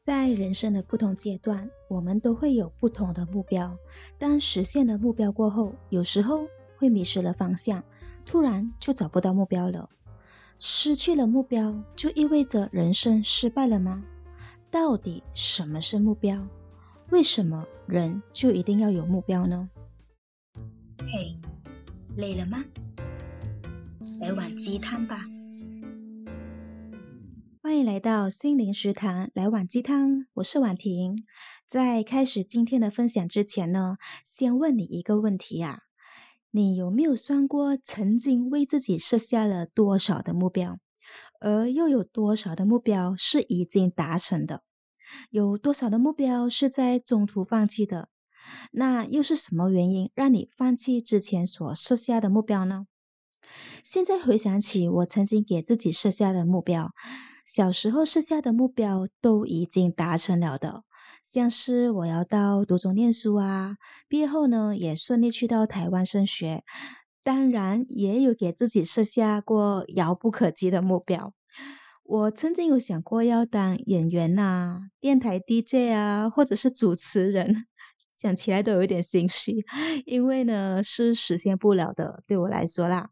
在人生的不同阶段，我们都会有不同的目标。当实现了目标过后，有时候会迷失了方向，突然就找不到目标了。失去了目标，就意味着人生失败了吗？到底什么是目标？为什么人就一定要有目标呢？嘿，累了吗？来碗鸡汤吧。欢迎来到心灵食堂，来碗鸡汤。我是婉婷。在开始今天的分享之前呢，先问你一个问题啊：你有没有算过曾经为自己设下了多少的目标，而又有多少的目标是已经达成的？有多少的目标是在中途放弃的？那又是什么原因让你放弃之前所设下的目标呢？现在回想起我曾经给自己设下的目标。小时候设下的目标都已经达成了的，像是我要到读中念书啊，毕业后呢也顺利去到台湾升学，当然也有给自己设下过遥不可及的目标。我曾经有想过要当演员啊、电台 DJ 啊，或者是主持人，想起来都有点心虚，因为呢是实现不了的，对我来说啦。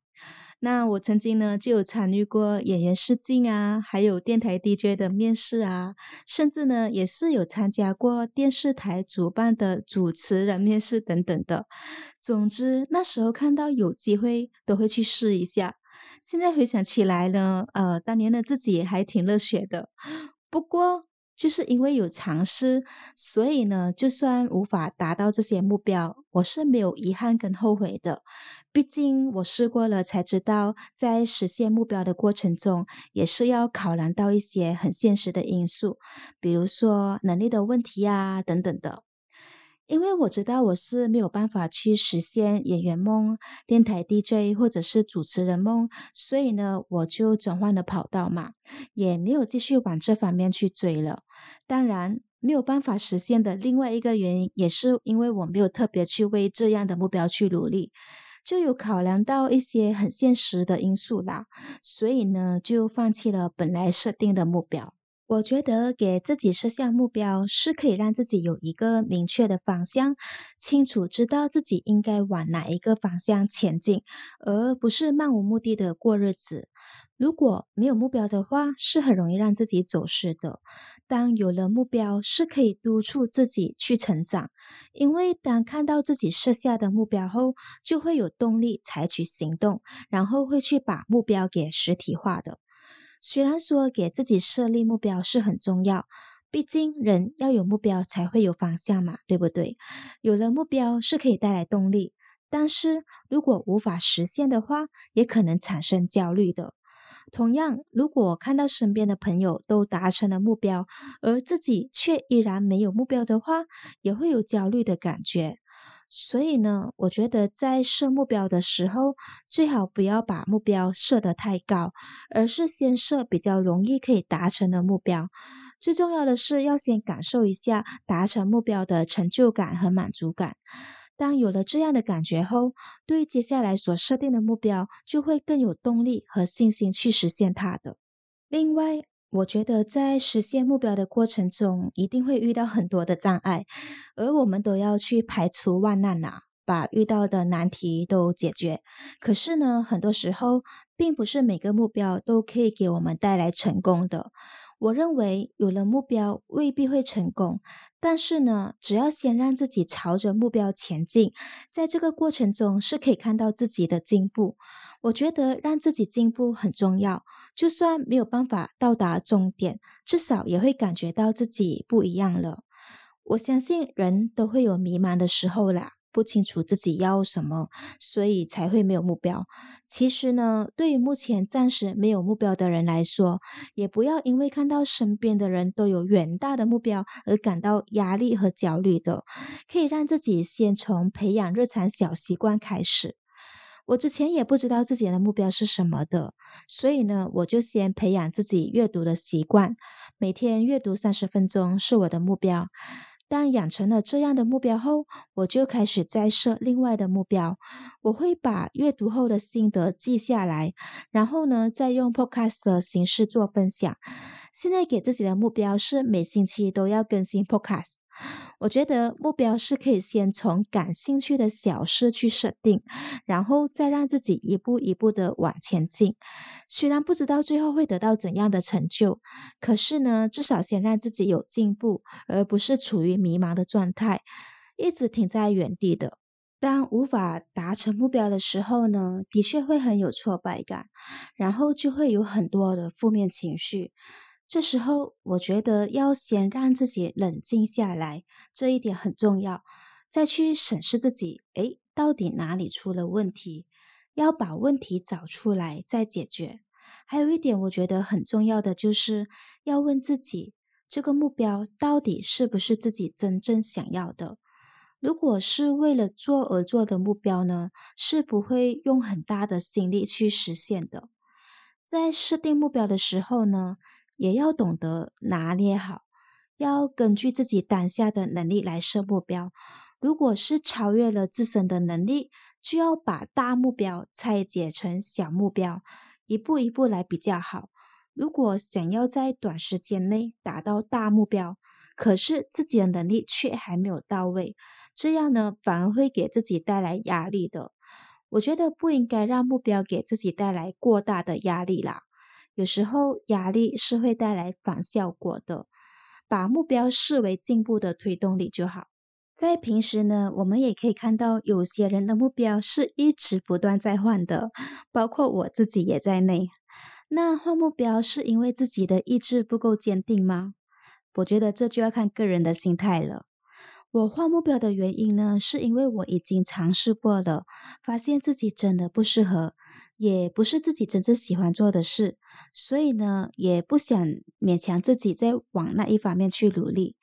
那我曾经呢就有参与过演员试镜啊，还有电台 DJ 的面试啊，甚至呢也是有参加过电视台主办的主持人面试等等的。总之那时候看到有机会都会去试一下。现在回想起来呢，呃，当年的自己还挺热血的。不过。就是因为有尝试，所以呢，就算无法达到这些目标，我是没有遗憾跟后悔的。毕竟我试过了，才知道在实现目标的过程中，也是要考量到一些很现实的因素，比如说能力的问题啊，等等的。因为我知道我是没有办法去实现演员梦、电台 DJ 或者是主持人梦，所以呢，我就转换了跑道嘛，也没有继续往这方面去追了。当然，没有办法实现的另外一个原因，也是因为我没有特别去为这样的目标去努力，就有考量到一些很现实的因素啦，所以呢，就放弃了本来设定的目标。我觉得给自己设下目标是可以让自己有一个明确的方向，清楚知道自己应该往哪一个方向前进，而不是漫无目的的过日子。如果没有目标的话，是很容易让自己走失的。当有了目标，是可以督促自己去成长，因为当看到自己设下的目标后，就会有动力采取行动，然后会去把目标给实体化的。虽然说给自己设立目标是很重要，毕竟人要有目标才会有方向嘛，对不对？有了目标是可以带来动力，但是如果无法实现的话，也可能产生焦虑的。同样，如果看到身边的朋友都达成了目标，而自己却依然没有目标的话，也会有焦虑的感觉。所以呢，我觉得在设目标的时候，最好不要把目标设得太高，而是先设比较容易可以达成的目标。最重要的是要先感受一下达成目标的成就感和满足感。当有了这样的感觉后，对接下来所设定的目标就会更有动力和信心去实现它的。另外，我觉得在实现目标的过程中，一定会遇到很多的障碍，而我们都要去排除万难呐，把遇到的难题都解决。可是呢，很多时候并不是每个目标都可以给我们带来成功的。我认为有了目标未必会成功，但是呢，只要先让自己朝着目标前进，在这个过程中是可以看到自己的进步。我觉得让自己进步很重要，就算没有办法到达终点，至少也会感觉到自己不一样了。我相信人都会有迷茫的时候啦。不清楚自己要什么，所以才会没有目标。其实呢，对于目前暂时没有目标的人来说，也不要因为看到身边的人都有远大的目标而感到压力和焦虑的。可以让自己先从培养日常小习惯开始。我之前也不知道自己的目标是什么的，所以呢，我就先培养自己阅读的习惯，每天阅读三十分钟是我的目标。但养成了这样的目标后，我就开始再设另外的目标。我会把阅读后的心得记下来，然后呢，再用 Podcast 的形式做分享。现在给自己的目标是每星期都要更新 Podcast。我觉得目标是可以先从感兴趣的小事去设定，然后再让自己一步一步的往前进。虽然不知道最后会得到怎样的成就，可是呢，至少先让自己有进步，而不是处于迷茫的状态，一直停在原地的。当无法达成目标的时候呢，的确会很有挫败感，然后就会有很多的负面情绪。这时候，我觉得要先让自己冷静下来，这一点很重要。再去审视自己，诶，到底哪里出了问题？要把问题找出来再解决。还有一点，我觉得很重要的就是要问自己，这个目标到底是不是自己真正想要的？如果是为了做而做的目标呢，是不会用很大的心力去实现的。在设定目标的时候呢，也要懂得拿捏好，要根据自己当下的能力来设目标。如果是超越了自身的能力，就要把大目标拆解成小目标，一步一步来比较好。如果想要在短时间内达到大目标，可是自己的能力却还没有到位，这样呢，反而会给自己带来压力的。我觉得不应该让目标给自己带来过大的压力啦。有时候压力是会带来反效果的，把目标视为进步的推动力就好。在平时呢，我们也可以看到有些人的目标是一直不断在换的，包括我自己也在内。那换目标是因为自己的意志不够坚定吗？我觉得这就要看个人的心态了。我换目标的原因呢，是因为我已经尝试过了，发现自己真的不适合，也不是自己真正喜欢做的事，所以呢，也不想勉强自己再往那一方面去努力。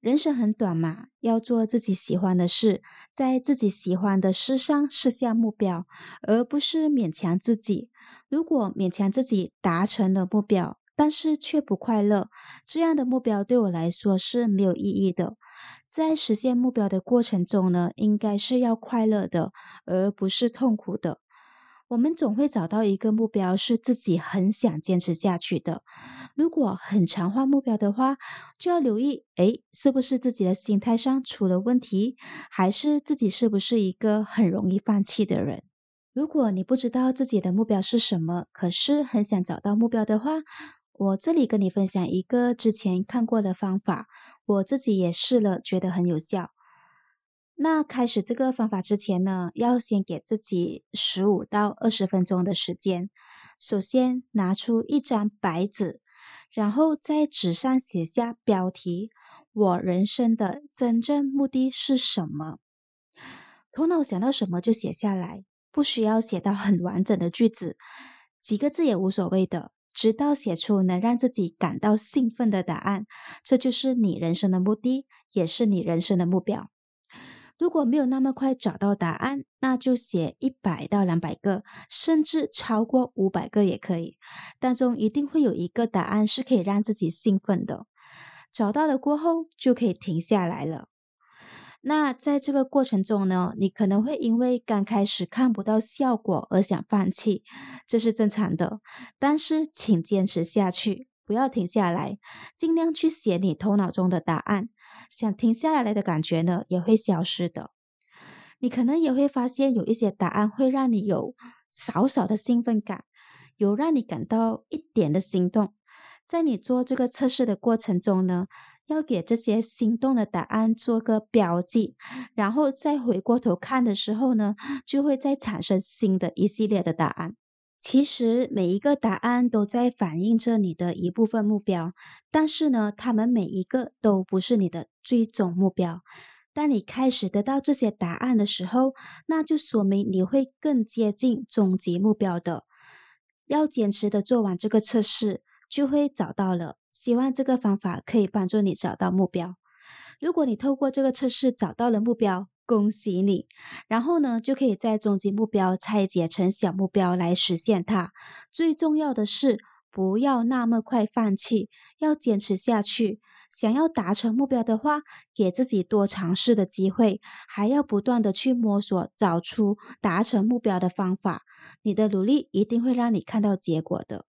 人生很短嘛，要做自己喜欢的事，在自己喜欢的事上设下目标，而不是勉强自己。如果勉强自己达成了目标，但是却不快乐，这样的目标对我来说是没有意义的。在实现目标的过程中呢，应该是要快乐的，而不是痛苦的。我们总会找到一个目标是自己很想坚持下去的。如果很常换目标的话，就要留意，诶，是不是自己的心态上出了问题，还是自己是不是一个很容易放弃的人？如果你不知道自己的目标是什么，可是很想找到目标的话，我这里跟你分享一个之前看过的方法，我自己也试了，觉得很有效。那开始这个方法之前呢，要先给自己十五到二十分钟的时间。首先拿出一张白纸，然后在纸上写下标题：“我人生的真正目的是什么？”头脑想到什么就写下来，不需要写到很完整的句子，几个字也无所谓的。直到写出能让自己感到兴奋的答案，这就是你人生的目的，也是你人生的目标。如果没有那么快找到答案，那就写一百到两百个，甚至超过五百个也可以。当中一定会有一个答案是可以让自己兴奋的。找到了过后，就可以停下来了。那在这个过程中呢，你可能会因为刚开始看不到效果而想放弃，这是正常的。但是请坚持下去，不要停下来，尽量去写你头脑中的答案。想停下来的感觉呢，也会消失的。你可能也会发现有一些答案会让你有少少的兴奋感，有让你感到一点的心动。在你做这个测试的过程中呢，要给这些心动的答案做个标记，然后再回过头看的时候呢，就会再产生新的一系列的答案。其实每一个答案都在反映着你的一部分目标，但是呢，他们每一个都不是你的最终目标。当你开始得到这些答案的时候，那就说明你会更接近终极目标的。要坚持的做完这个测试，就会找到了。希望这个方法可以帮助你找到目标。如果你透过这个测试找到了目标，恭喜你！然后呢，就可以在终极目标拆解成小目标来实现它。最重要的是，不要那么快放弃，要坚持下去。想要达成目标的话，给自己多尝试的机会，还要不断的去摸索，找出达成目标的方法。你的努力一定会让你看到结果的。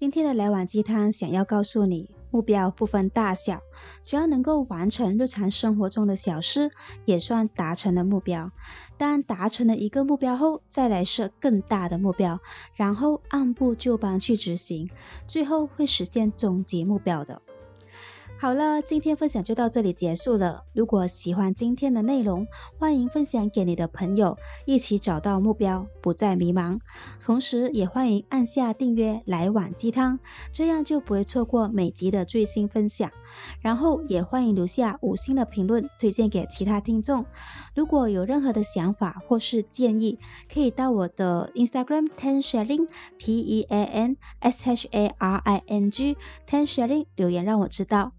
今天的来碗鸡汤想要告诉你，目标不分大小，只要能够完成日常生活中的小事，也算达成了目标。当达成了一个目标后，再来设更大的目标，然后按部就班去执行，最后会实现终极目标的。好了，今天分享就到这里结束了。如果喜欢今天的内容，欢迎分享给你的朋友，一起找到目标，不再迷茫。同时，也欢迎按下订阅，来碗鸡汤，这样就不会错过每集的最新分享。然后，也欢迎留下五星的评论，推荐给其他听众。如果有任何的想法或是建议，可以到我的 Instagram Ten Sharing T E A N S H A R I N G Ten Sharing 留言让我知道。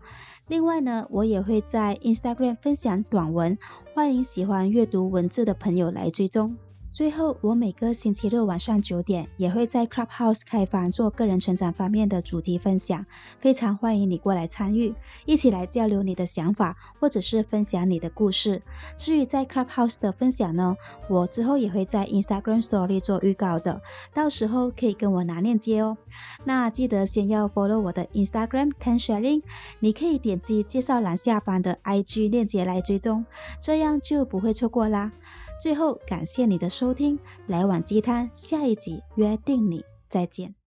另外呢，我也会在 Instagram 分享短文，欢迎喜欢阅读文字的朋友来追踪。最后，我每个星期六晚上九点也会在 Clubhouse 开房做个人成长方面的主题分享，非常欢迎你过来参与，一起来交流你的想法，或者是分享你的故事。至于在 Clubhouse 的分享呢，我之后也会在 Instagram Story 做预告的，到时候可以跟我拿链接哦。那记得先要 follow 我的 Instagram Tan Sharing，你可以点击介绍栏下方的 IG 链接来追踪，这样就不会错过啦。最后，感谢你的收听，来碗鸡汤，下一集约定你再见。